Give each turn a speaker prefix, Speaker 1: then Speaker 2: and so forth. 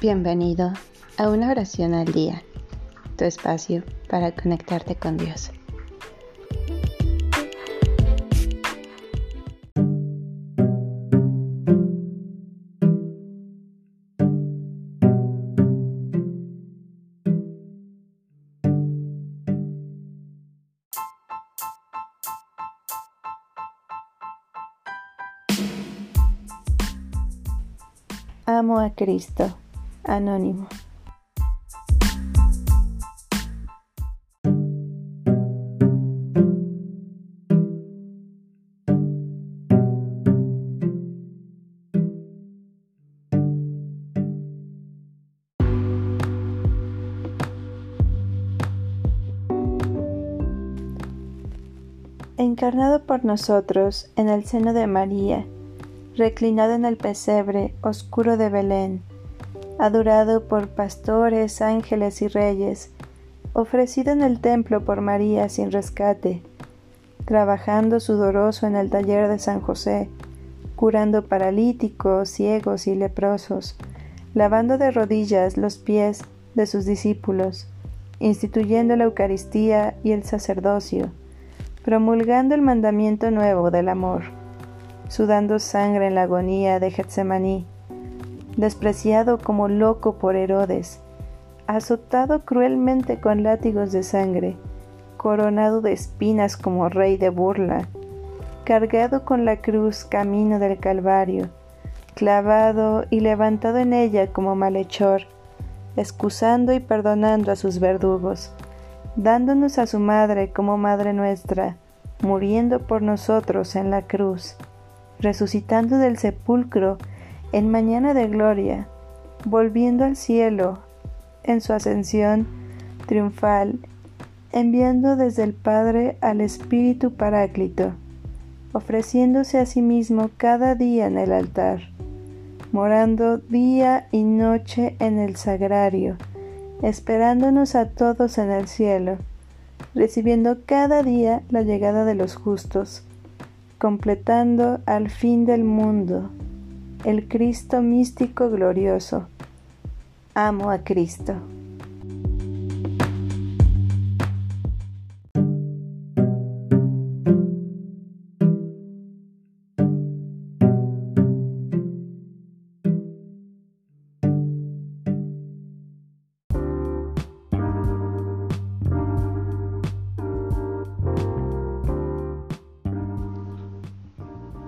Speaker 1: Bienvenido a una oración al día, tu espacio para conectarte con Dios. Amo a Cristo. Anónimo. Encarnado por nosotros en el seno de María, reclinado en el pesebre oscuro de Belén, adorado por pastores, ángeles y reyes, ofrecido en el templo por María sin rescate, trabajando sudoroso en el taller de San José, curando paralíticos, ciegos y leprosos, lavando de rodillas los pies de sus discípulos, instituyendo la Eucaristía y el sacerdocio, promulgando el mandamiento nuevo del amor sudando sangre en la agonía de Getsemaní, despreciado como loco por Herodes, azotado cruelmente con látigos de sangre, coronado de espinas como rey de burla, cargado con la cruz camino del Calvario, clavado y levantado en ella como malhechor, excusando y perdonando a sus verdugos, dándonos a su madre como madre nuestra, muriendo por nosotros en la cruz resucitando del sepulcro en mañana de gloria, volviendo al cielo en su ascensión triunfal, enviando desde el Padre al Espíritu Paráclito, ofreciéndose a sí mismo cada día en el altar, morando día y noche en el sagrario, esperándonos a todos en el cielo, recibiendo cada día la llegada de los justos, completando al fin del mundo, el Cristo místico glorioso. Amo a Cristo.